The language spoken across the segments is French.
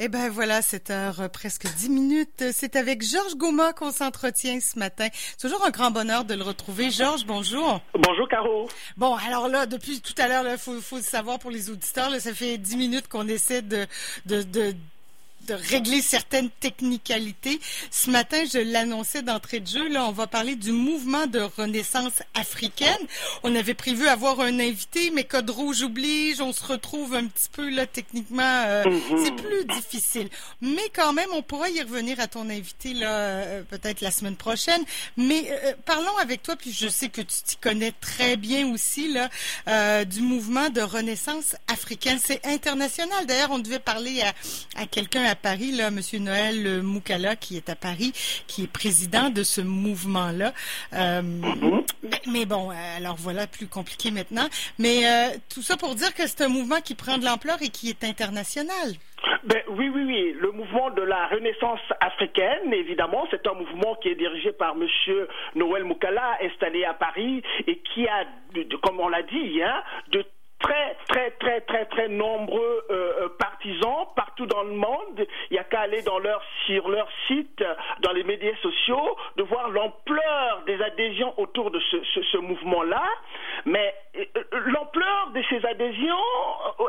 Eh ben voilà, cette heure euh, presque dix minutes. C'est avec Georges Goma qu'on s'entretient ce matin. C'est toujours un grand bonheur de le retrouver. Georges, bonjour. Bonjour Caro. Bon, alors là, depuis tout à l'heure, il faut, faut savoir pour les auditeurs, là, ça fait dix minutes qu'on essaie de, de, de de régler certaines technicalités. Ce matin, je l'annonçais d'entrée de jeu, là, on va parler du mouvement de renaissance africaine. On avait prévu avoir un invité, mais code rouge oblige, on se retrouve un petit peu là techniquement, euh, Mhm. c'est plus difficile. Mais quand même, on pourra y revenir à ton invité là, euh, peut-être la semaine prochaine. Mais euh, parlons avec toi, puis je sais que tu t'y connais très bien aussi là, du mouvement de renaissance africaine. C'est international. D'ailleurs, on devait parler à, à quelqu'un à Paris, là, Monsieur Noël Moukala, qui est à Paris, qui est président de ce mouvement-là. Euh, mais, mais bon, euh, alors voilà, plus compliqué maintenant. Mais euh, tout ça pour dire que c'est un mouvement qui prend de l'ampleur et qui est international. Ben, oui, oui, oui. Le mouvement de la Renaissance africaine, évidemment, c'est un mouvement qui est dirigé par Monsieur Noël Moukala, installé à Paris, et qui a, comme on l'a dit, hein, de très, très, très, très, très nombreux euh, partout dans le monde. Il n'y a qu'à aller sur leur site, euh, dans les médias sociaux, de voir l'ampleur des adhésions autour de ce, mouvement-là. Mais euh, euh, l'ampleur de ces adhésions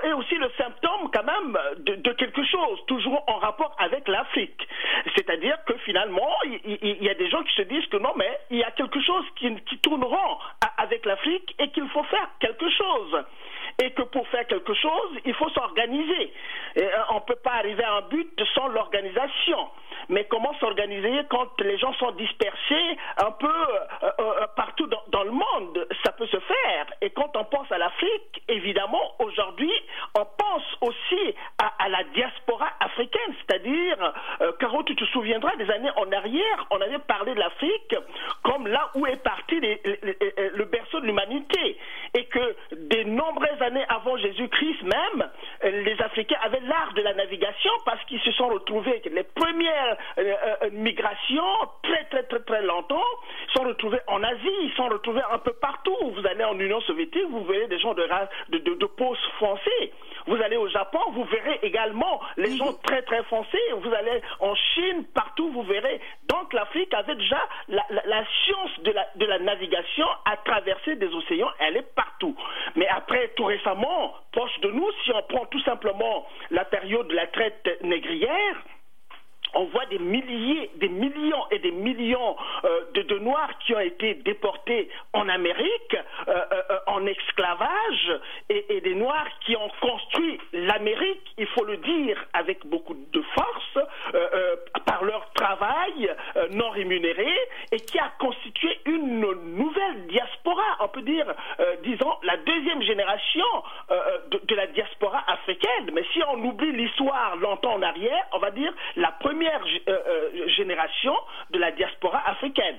est aussi le symptôme quand même de, quelque chose, toujours en rapport avec l'Afrique. C'est-à-dire que finalement, il, y a des gens qui se disent que non, mais il y a quelque chose qui, qui avec l'Afrique et qu'il faut faire quelque chose. Et que pour faire quelque chose, il faut s'organiser. Euh, On ne peut pas arriver à un but sans l'organisation. Mais comment s'organiser quand les gens sont dispersés un peu euh, euh, partout dans, le monde? Ça peut se faire. Et quand on pense à l'Afrique, évidemment, aujourd'hui, on pense aussi à, la diaspora africaine, c'est-à-dire, euh, Caro, tu te souviendras des années en arrière, on avait parlé de l'Afrique comme là où est parti le berceau de l'humanité. Et que des nombreuses années avant Jésus-Christ même, les Africains avaient de la navigation parce qu'ils se sont retrouvés avec les premières euh, euh, migrations très très très très longtemps, sont retrouvés en Asie, ils sont retrouvés un peu partout. Vous allez en Union soviétique, vous verrez des gens de, race- de, de, de peau foncée. Vous allez au Japon, vous verrez également les gens très très foncés. Vous allez en Chine, partout, vous verrez. Donc l'Afrique avait déjà la, la- la science de la, de la navigation à traverser des océans, elle est partout. Mais après, tout récemment, proche de nous, si on prend tout simplement la période de la traite négrière, on voit des milliers, des millions et des millions euh, de, de Noirs qui ont été déportés en Amérique, euh, euh, euh, en esclavage, et, et des Noirs qui ont construit l'Amérique, il faut le dire avec beaucoup de force, euh, euh, par leur travail euh, non et qui a constitué une nouvelle diaspora, on peut dire, euh, disons, la deuxième génération euh, euh, de, la diaspora africaine. Mais si on oublie l'histoire longtemps en arrière, on va dire la première génération de la diaspora africaine.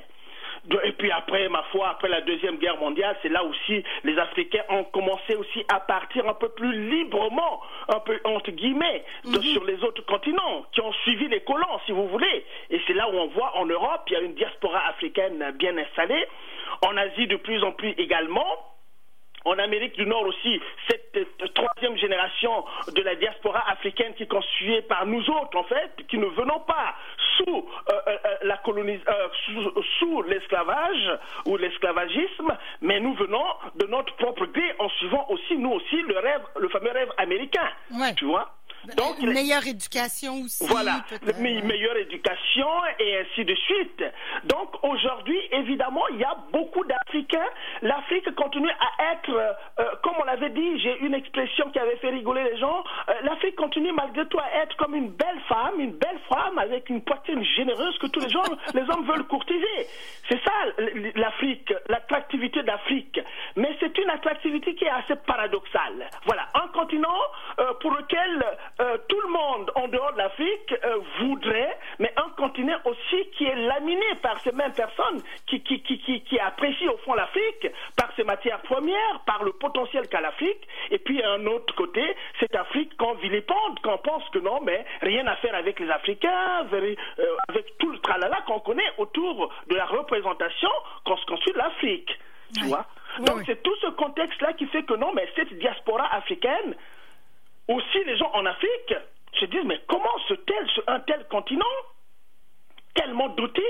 Et puis après, ma foi, après la Deuxième Guerre mondiale, c'est là aussi les Africains ont commencé aussi à partir un peu plus librement, un peu entre guillemets, de- sur les autres continents, qui ont suivi les colons, si vous voulez. Et c'est là où on voit en Europe, il y a une diaspora africaine bien installée, en Asie de plus en plus également. En Amérique du Nord aussi, cette troisième génération de la diaspora africaine qui est constituée par nous autres, en fait, qui ne venons pas sous euh, euh, euh, la sous, sous l'esclavage ou l'esclavagisme, mais nous venons de notre propre gré en suivant aussi, nous aussi, le rêve, le fameux rêve américain. Ouais. Tu vois? Donc, Une il- meilleure éducation aussi. voilà, me- meilleure éducation et ainsi de suite. Donc aujourd'hui, évidemment, il y a beaucoup d'Africains. L'Afrique continue à être, euh, euh, comme on l'avait dit, j'ai une expression qui avait fait rigoler les gens, euh, l'Afrique continue malgré tout à être comme une belle femme, une belle femme avec une poitrine généreuse que tous les gens, les hommes veulent courtiser. C'est ça l'Afrique, l'attractivité d'Afrique. Mais c'est une attractivité qui est assez paradoxale. Voilà, un continent euh, pour lequel euh, tout le monde en dehors de l'Afrique euh, voudrait, mais un continent aussi qui est laminé par ces mêmes personnes qui, qui, qui, qui, qui apprécient au fond l'Afrique par ses matières premières, par le potentiel qu'a l'Afrique, et puis à un autre côté, cette Afrique qu'on vilipende, qu'on pense que non, mais rien à faire avec les Africains, avec tout le tralala qu'on connaît autour de la représentation qu'on se construit de l'Afrique. Tu vois? Donc c'est tout ce contexte-là qui fait que non, mais cette diaspora africaine, aussi les gens en Afrique se disent mais comment ce tel, un tel continent, tellement doté,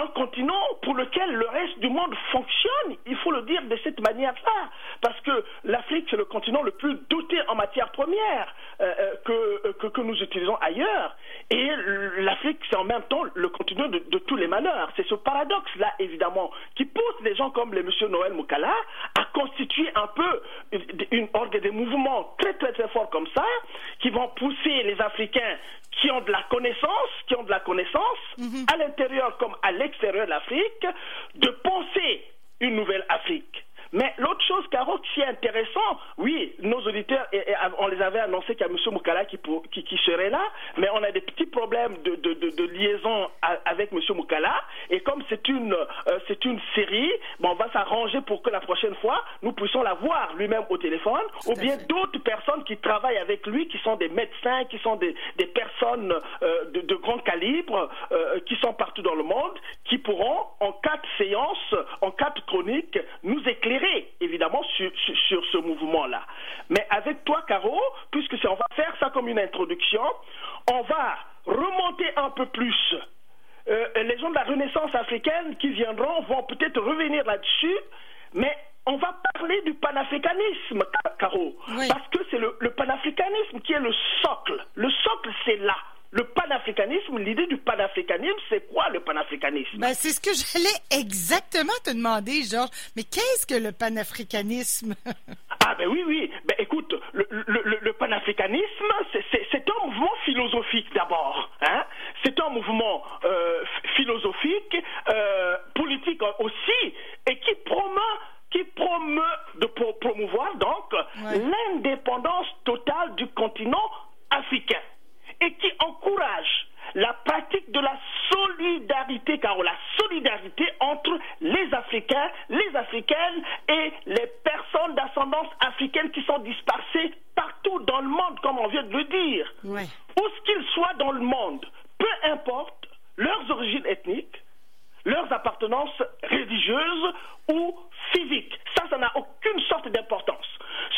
un continent pour lequel le reste du monde fonctionne, il faut le dire de cette manière-là, parce que l'Afrique, c'est le continent le plus doté en matières premières euh, euh, que, que, que, nous utilisons ailleurs, et l'Afrique, c'est en même temps le continent de, de tous les malheurs. C'est ce paradoxe-là, évidemment, qui pousse des gens comme le monsieur Noël Moukala à constituer un peu une, une, des mouvements très très très forts comme ça, qui vont pousser les Africains qui ont de la connaissance, qui ont de la connaissance, mm -hmm. à l'intérieur comme à l'extérieur de l'Afrique, de penser une nouvelle Afrique. Mais l'autre chose, Caro, qui est intéressant, oui, nos auditeurs, et, et, on les avait annoncé qu'il y a M. Moukala qui, pour, qui, qui, serait là, mais on a des petits problèmes de, de, de, de liaison avec M. Moukala. Et comme c'est une, euh, c'est une série, bon, on va s'arranger pour que la prochaine fois, nous puissions la voir lui-même au téléphone, ou bien d'autres personnes qui travaillent avec lui, qui sont des médecins, qui sont des, des personnes euh, de, de, grand calibre, euh, qui sont partout dans le monde, qui pourront, en quatre séances, en quatre chroniques, nous éclairer évidemment sur, sur, sur ce mouvement-là. Mais avec toi, Caro, puisque on va faire ça comme une introduction, on va remonter un peu plus. Euh, les gens de la Renaissance africaine qui viendront vont peut-être revenir là-dessus, mais on va parler du panafricanisme, Caro, oui. parce que c'est le, le panafricanisme qui est le socle. Le socle, c'est là. Le panafricanisme, l'idée du panafricanisme, c'est quoi le panafricanisme? Ben, C'est ce que j'allais exactement te demander, Georges. Mais qu'est-ce que le panafricanisme? Ah ben oui, oui. Ben écoute, le, le, le panafricanisme, c'est un mouvement philosophique d'abord. Hein c'est un mouvement euh, philosophique, euh, politique aussi, et qui promeut qui promeut de promouvoir donc ouais. l'indépendance totale du continent africain et qui encourage la pratique de la solidarité, car la solidarité entre les Africains, les Africaines et les personnes d'ascendance africaine qui sont dispersées partout dans le monde, comme on vient de le dire. Ouais. Où qu'ils soient dans le monde, peu importe leurs origines ethniques, leurs appartenances religieuses ou physiques. Ça, ça n'a aucune sorte d'importance.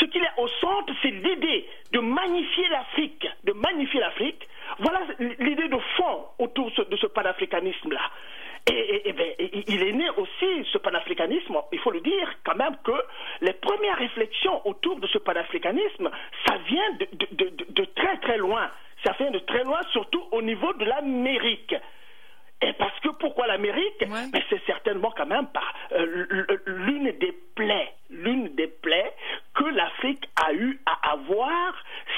Ce qu'il est au centre, c'est l'idée de magnifier l'Afrique, de magnifier l'Afrique. Voilà l'idée de fond autour de ce panafricanisme-là. Et, et, et, ben, il est né aussi, ce panafricanisme, il faut le dire quand même que les premières réflexions autour de ce panafricanisme, ça vient de, de, de, de très très loin. Ça vient de très loin, surtout au niveau de l'Amérique. Et parce que pourquoi l'Amérique ouais. Mais c'est certainement quand même par euh, l'une des plaies, l'une des plaies que l'Afrique a eu à avoir,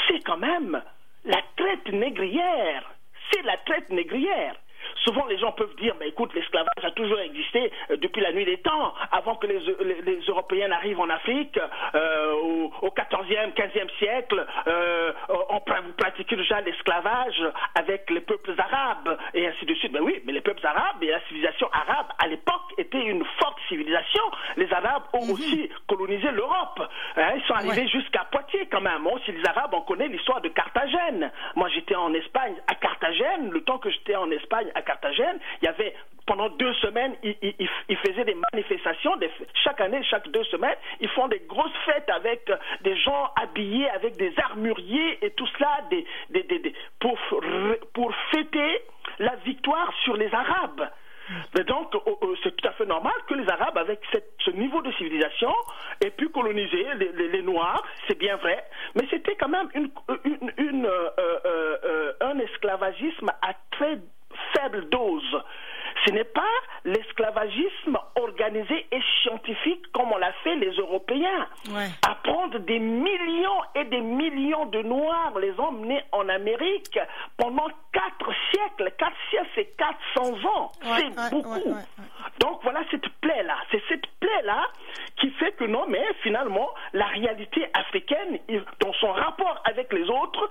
c'est quand même la traite négrière. C'est la traite négrière. Souvent, les gens peuvent dire, mais écoute, l'esclavage a toujours existé euh, depuis la nuit des temps, avant que les, les, les Européens arrivent en Afrique, euh, au, au 14e, 15e siècle, euh, on pratiquait déjà l'esclavage avec les peuples arabes, et ainsi de suite. Ben oui, mais les peuples arabes et la civilisation arabe, à l'époque, étaient une forte civilisation. Les Arabes ont -hmm. aussi colonisé l'Europe. Hein, ils sont arrivés ouais. jusqu'à Poitiers, quand même. Aussi, les Arabes, on connaît l'histoire de Carthagène. Moi, j'étais en Espagne, à Carthagène, le temps que j'étais en Espagne, à Carthagène, il y avait pendant deux semaines, ils, faisaient des manifestations. Chaque année, chaque deux semaines, ils font des grosses fêtes avec des gens habillés avec des armuriers et tout cela pour, pour fêter la victoire sur les Arabes. Mais donc, c'est tout à fait normal que les Arabes, avec ce niveau de civilisation, aient pu coloniser les, Noirs, c'est bien vrai, mais c'était quand même euh, euh, euh, un esclavagisme à très faible dose. Ce n'est pas l'esclavagisme organisé et scientifique comme on l'a fait les Européens. Ouais. À prendre des millions et des millions de Noirs, les emmener en Amérique pendant quatre siècles. Quatre siècles, c'est 400 ans. Ouais, c'est ouais, beaucoup. Donc voilà cette plaie-là. C'est cette plaie-là qui fait que non, mais finalement, la réalité africaine, dans son rapport avec les autres,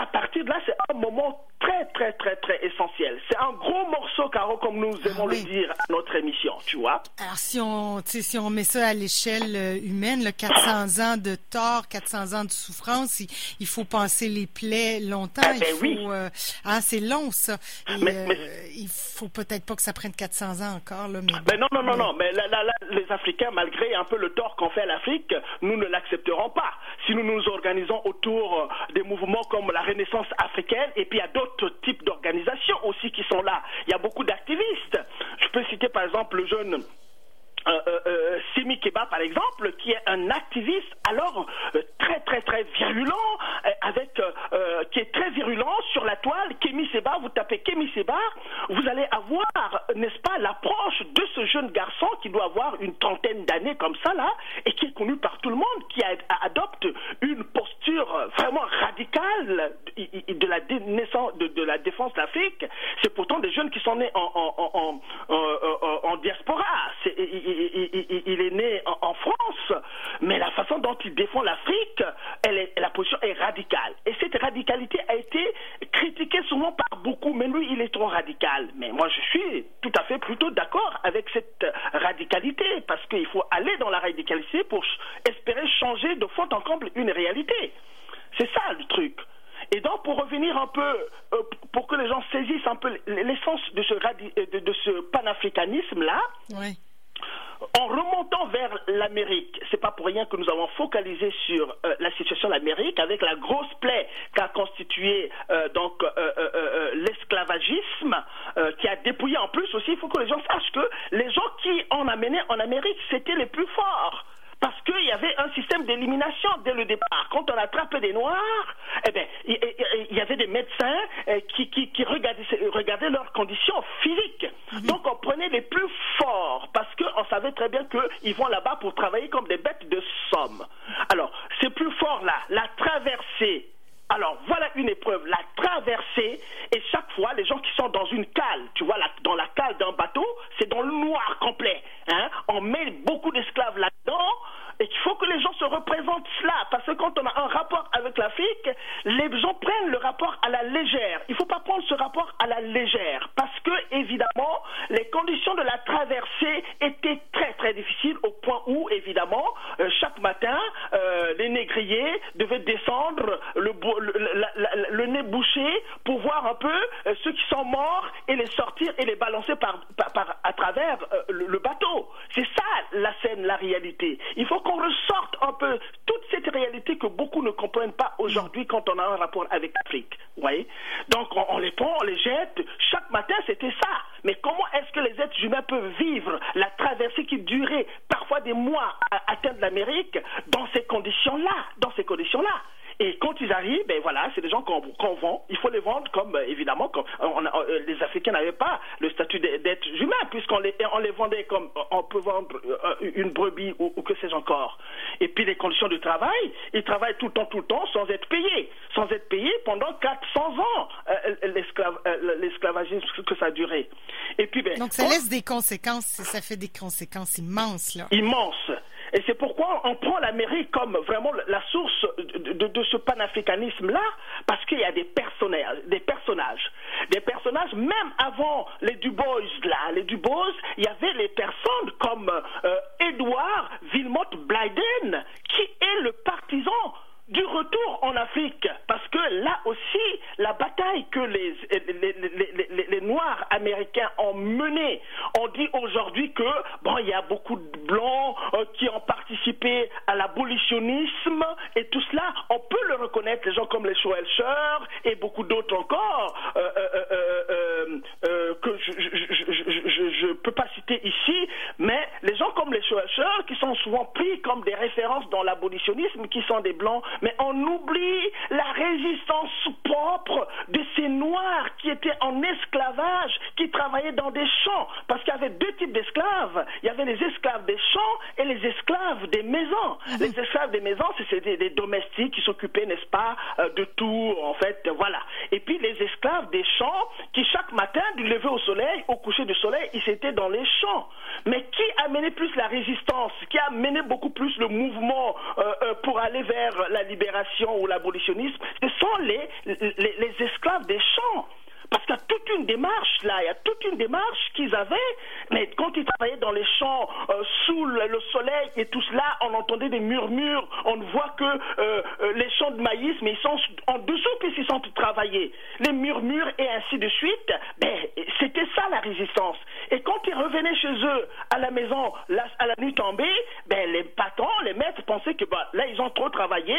à partir de là, c'est un moment très, très, très, très essentiel. C'est un gros morceau, Caro, comme nous aimons ah oui. le dire à notre Alors, si on, si on met ça à l'échelle euh, humaine, là, 400 ans de tort, 400 ans de souffrance, il, il faut penser les plaies longtemps. Ah, ben il faut, oui. euh, ah, c'est long, ça. Et, mais, euh, il faut peut-être pas que ça prenne 400 ans encore, là. Mais, mais non, non, non, non. Mais là, là, là, les Africains, malgré un peu le tort qu'on fait à l'Afrique, nous ne l'accepterons pas. si nous nous organisons autour des mouvements comme la Renaissance africaine, et puis il y a d'autres types d'organisations aussi qui sont là. Il y a beaucoup d'activistes. Citer par exemple le jeune euh, euh, euh, Simi Keba, par exemple, qui est un activiste alors très très très virulent, avec qui est très virulent sur la toile. Kemi Seba, vous tapez Kemi Seba, vous allez avoir, n'est-ce pas, l'approche de ce jeune garçon qui doit avoir une trentaine d'années comme ça là, et qui est connu par tout le monde, qui adopte une posture vraiment radicale de la de, la défense d'Afrique. C'est pourtant des jeunes qui sont nés en, en, diaspora il, est né en, France, mais la façon dont il défend l'Afrique, la position est radicale. Et cette radicalité a été critiquée souvent par beaucoup, mais lui, il est trop radical. Mais moi, je suis tout à fait plutôt d'accord avec cette radicalité, parce qu'il faut aller dans la radicalité pour espérer changer de fond en comble une réalité. C'est ça le truc. Et donc, pour revenir un peu, euh, pour que les gens saisissent un peu l'essence de ce, de, de ce panafricanisme-là, oui en remontant vers l'Amérique, c'est pas pour rien que nous avons focalisé sur euh, la situation de l'Amérique avec la grosse plaie qu'a constitué euh, donc euh, l'esclavagisme, qui a dépouillé en plus aussi. Il faut que les gens sachent que les gens qui en amenaient en Amérique, c'était les plus forts parce qu'il y avait un système d'élimination dès le départ. Quand on attrapait des Noirs, eh bien, il y, avait des médecins eh, qui, qui, regardaient, leurs conditions physiques. Mhm. Donc, on prenait les plus forts parce qu'on savait très bien qu'ils vont là-bas pour travailler comme des bêtes de somme. Alors, ces plus forts-là, la traversée alors voilà une épreuve, la traversée, et chaque fois, les gens qui sont dans une cale, tu vois, dans la cale d'un bateau, c'est dans le noir complet. Hein. On met beaucoup d'esclaves là-dedans, et qu'il faut que les gens se représentent cela, parce que quand on a un rapport avec l'Afrique, les gens prennent le rapport à la légère. Il ne faut pas prendre ce rapport à la légère, parce que évidemment, les conditions de la traversée étaient très très difficiles au point où évidemment euh, chaque matin euh, les négriers devaient descendre le, nez bouché pour voir un peu euh, ceux qui sont morts et les sortir et les balancer par, à travers le, bateau. C'est ça la scène, la réalité. Il faut qu'on ressorte un peu toute cette réalité que beaucoup ne comprennent pas aujourd'hui quand on a un rapport avec l'Afrique. voyez Donc on, les prend, on les jette. Chaque matin, c'était ça. Mais comment est-ce que les êtres humains peuvent vivre la traversée qui durait parfois des mois à atteindre l'Amérique dans ces conditions-là Dans ces conditions-là et quand ils arrivent, ben voilà, c'est des gens qu'on vend. Il faut les vendre comme, euh, évidemment, comme euh, les Africains n'avaient pas le statut d'être humain, puisqu'on les, on les vendait comme on peut vendre euh, une brebis ou, que sais-je encore. Et puis les conditions de travail, ils travaillent tout le temps, tout le temps, sans être payés. Sans être payés pendant 400 ans, l'esclavagisme que ça a duré. Et puis, ben, Donc ça laisse des conséquences, ça fait des conséquences immenses, là. Immenses. Et c'est pourquoi on prend l'Amérique comme vraiment la source de, ce panafricanisme-là, parce qu'il y a des personnages, des personnages, des personnages, même avant les Dubois, là, les Dubois, il y avait les personnes comme euh, Edward Vilmot Blyden, qui est le partisan du retour en Afrique, parce que là aussi, la bataille que les, Noirs américains ont menée, on dit aujourd'hui que, bon, il y a beaucoup de Blancs euh, qui ont participé à l'abolitionnisme et tout cela, on peut le reconnaître, les gens comme les Schwelcher et beaucoup d'autres encore, euh, euh, que je ne peux pas citer ici, mais les gens comme les Schwelcher qui sont souvent pris comme des références dans l'abolitionnisme, qui sont des Blancs. Mais on oublie la résistance propre de ces Noirs qui étaient en esclavage, qui travaillaient dans des champs, parce qu'il y avait deux types d'esclaves. Il y avait les esclaves des champs et les esclaves des maisons. Mhm. Les esclaves des maisons, c'était des domestiques qui s'occupaient, n'est-ce pas, euh, de tout, en fait, voilà. Et puis les esclaves des champs, qui chaque matin, du lever au soleil, au coucher du soleil, ils étaient dans les champs. Mais qui a mené plus la résistance, qui a mené beaucoup plus le mouvement euh, euh, pour aller vers la libération ou l'abolitionnisme, ce sont les, les, esclaves des champs. Parce a toute une démarche là, il y a toute une démarche qu'ils avaient, mais quand ils travaillaient dans les champs, euh, sous le, soleil et tout cela, on entendait des murmures, on voit que euh, euh, les champs de maïs, mais ils sont en dessous puisqu'ils sont travaillés. Les murmures et ainsi de suite, ben, c'était ça la résistance. Et quand ils revenaient chez eux, à la maison, à la nuit tombée, ben, les patrons, les maîtres pensaient que bah, là, ils ont trop travaillé,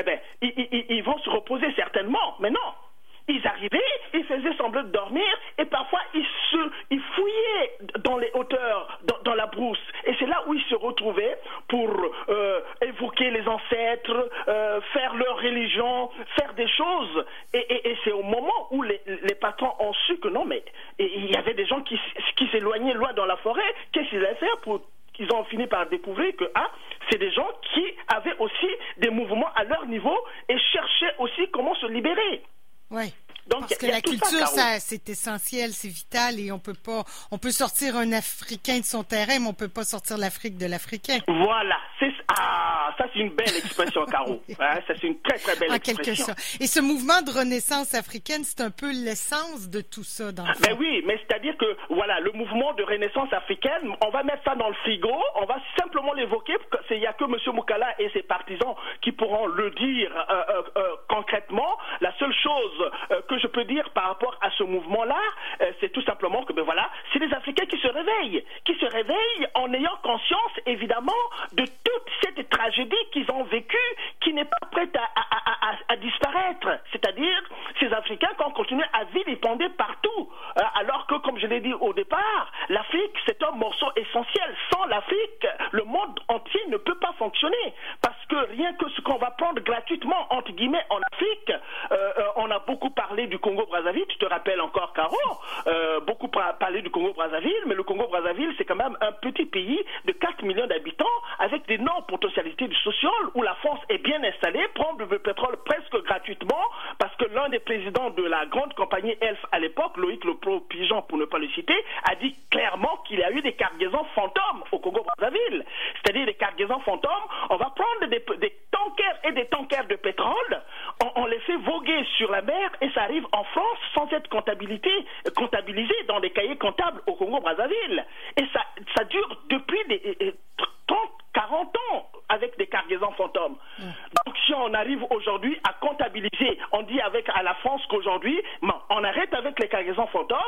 eh ben, ils vont se reposer certainement. Mais non, ils arrivaient, ils faisaient semblant de dormir et parfois ils se, ils fouillaient dans les hauteurs, dans, la brousse. Et c'est là où ils se retrouvaient pour euh, évoquer les ancêtres, euh, faire leur religion, faire des choses. Et, c'est au moment où les, patrons ont su que non, mais il y avait des gens qui, qui s'éloignaient loin dans la forêt. Qu'est-ce qu'ils allaient faire pour qu'ils ont fini par découvrir que ah, c'est des gens qui avaient aussi des mouvements à leur niveau et cherchaient aussi comment se libérer. Oui. Donc, Parce que la culture, ça, c'est essentiel, c'est vital, et on peut pas, on peut sortir un Africain de son terrain, mais on peut pas sortir l'Afrique de l'Africain. Voilà, c'est ah, ça c'est une belle expression, Caro. Hein, ça c'est une très très belle expression. Quelque sorte. Et ce mouvement de renaissance africaine, c'est un peu l'essence de tout ça, dans le Mais oui, mais c'est-à-dire que voilà, le mouvement de renaissance africaine, on va mettre ça dans le frigo, on va simplement l'évoquer. Il n'y a que M. Moukala et ses partisans qui pourront le dire euh, euh, euh, concrètement. La seule chose que je peux dire par rapport à ce mouvement-là, euh, c'est tout simplement que, ben voilà, c'est les Africains qui se réveillent, qui se réveillent en ayant conscience, évidemment, de cette tragédie qu'ils ont vécue, qui n'est pas prête à, disparaître. C'est-à-dire, ces Africains qui ont continué à vilipender partout, euh, alors que, comme je l'ai dit au départ, l'Afrique, c'est un morceau essentiel. Sans l'Afrique, le monde entier ne peut pas fonctionner. Parce que rien que ce qu'on va prendre gratuitement, entre guillemets, en Afrique, euh, on a beaucoup parlé du Congo-Brazzaville, tu te rappelles encore, Caro, euh, beaucoup parlé du Congo-Brazzaville, mais le Congo-Brazzaville, c'est quand même un petit pays de 4 millions d'habitants avec d'énormes potentialités du social où la France est bien installée, prend du pétrole presque gratuitement parce que l'un des présidents de la grande compagnie Elf à l'époque, Loïc Le Pigeon pour ne pas le citer, a dit clairement qu'il y a eu des cargaisons fantômes au Congo-Brazzaville. C'est-à-dire des cargaisons fantômes. On va prendre des, tankers et des tankers de pétrole, on, les fait voguer sur la mer et ça arrive en France sans être comptabilisé, dans des cahiers comptables au Congo-Brazzaville. Et ça, ça dure depuis des, 30, 40 ans avec des cargaisons fantômes. Mm. Donc si on arrive aujourd'hui à comptabiliser, on dit avec à la France qu'aujourd'hui, on arrête avec les cargaisons fantômes,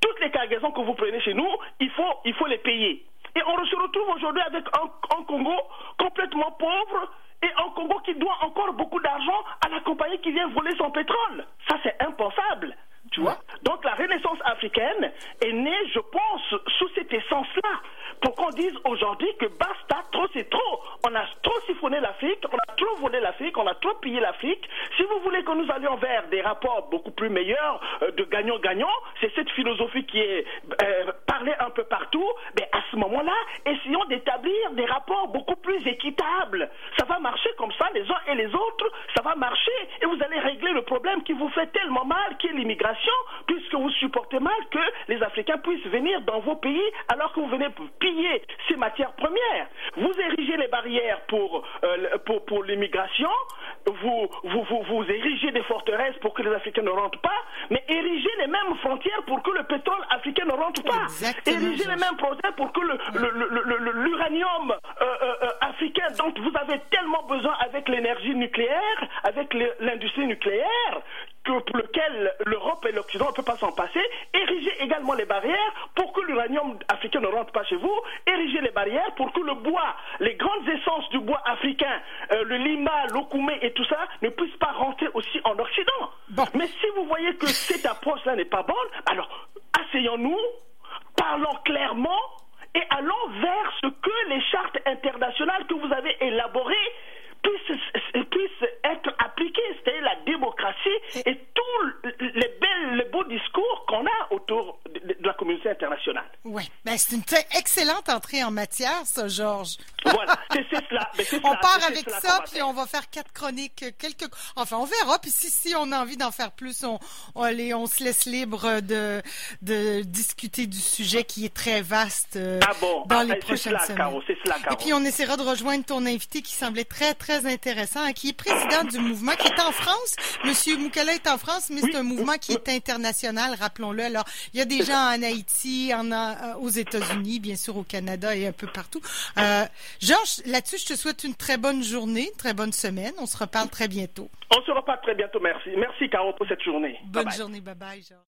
toutes les cargaisons que vous prenez chez nous, il faut, il faut les payer. Et on se retrouve aujourd'hui avec un Congo complètement pauvre et un Congo qui doit encore beaucoup d'argent à la compagnie qui vient voler son pétrole. Ça, c'est impensable. Tu vois Donc la renaissance africaine est née, je pense, sous cette essence-là. Pour qu'on dise aujourd'hui que basta, trop c'est trop. On a trop siphonné l'Afrique, on a trop volé l'Afrique, on a trop l'Afrique. Si vous voulez que nous allions vers des rapports beaucoup plus meilleurs, euh, de gagnant-gagnant, c'est cette philosophie qui est euh, parlée un peu partout. Mais à ce moment-là, essayons d'établir des rapports beaucoup plus équitables. Ça va marcher comme ça, les uns et les autres, ça va marcher et vous allez régler le problème qui vous fait tellement mal, qui est l'immigration puisque vous supportez mal que les Africains puissent venir dans vos pays alors que vous venez piller ces matières premières. Vous érigez les barrières pour, euh, pour, pour l'immigration, vous, vous, vous, vous, érigez des forteresses pour que les Africains ne rentrent pas, mais érigez les mêmes frontières pour que le pétrole africain ne rentre pas. érigez les mêmes frontières pour que l'uranium euh, euh, africain. Dont vous avez tellement besoin avec l'énergie nucléaire, avec l'industrie nucléaire, pour lequel l'Europe et l'Occident ne peuvent pas s'en passer, érigez également les barrières pour que l'uranium africain ne rentre pas chez vous, érigez les barrières pour que le bois, les grandes essences du bois africain, euh, le lima, l'okoumé et tout ça ne puissent pas rentrer aussi en Occident. Mais si vous voyez que cette approche-là n'est pas bonne, alors asseyons-nous, parlons clairement et allons vers ce que les chartes internationales que vous avez élaborées puissent, être appliquées, c'est-à-dire la démocratie et tous les beaux discours qu'on a autour de, la communauté internationale. Oui, ben, c'est une excellente entrée en matière, ça, Georges. Voilà, c'est cela. on part avec ça, puis on va faire quatre chroniques, quelques. Enfin, on verra. Puis si, si on a envie d'en faire plus, on, on, on se laisse libre de, de discuter du sujet qui est très vaste euh, ah bon, dans ah, les prochaines semaines. Caro, cela, Caro. Et puis on essaiera de rejoindre ton invité qui semblait très très intéressant, hein, qui est président du mouvement, qui est en France. Monsieur Moukala est en France, mais c'est un mouvement qui est international, rappelons-le. Alors, il y a des gens en Haïti, en, euh, aux États-Unis, bien sûr au Canada et un peu partout. Euh, Georges, là-dessus, je te souhaite une très bonne journée, une très bonne semaine. On se reparle très bientôt. On se reparle très bientôt, merci. Merci, Caro, pour cette journée. Bonne journée, bye bye, Georges.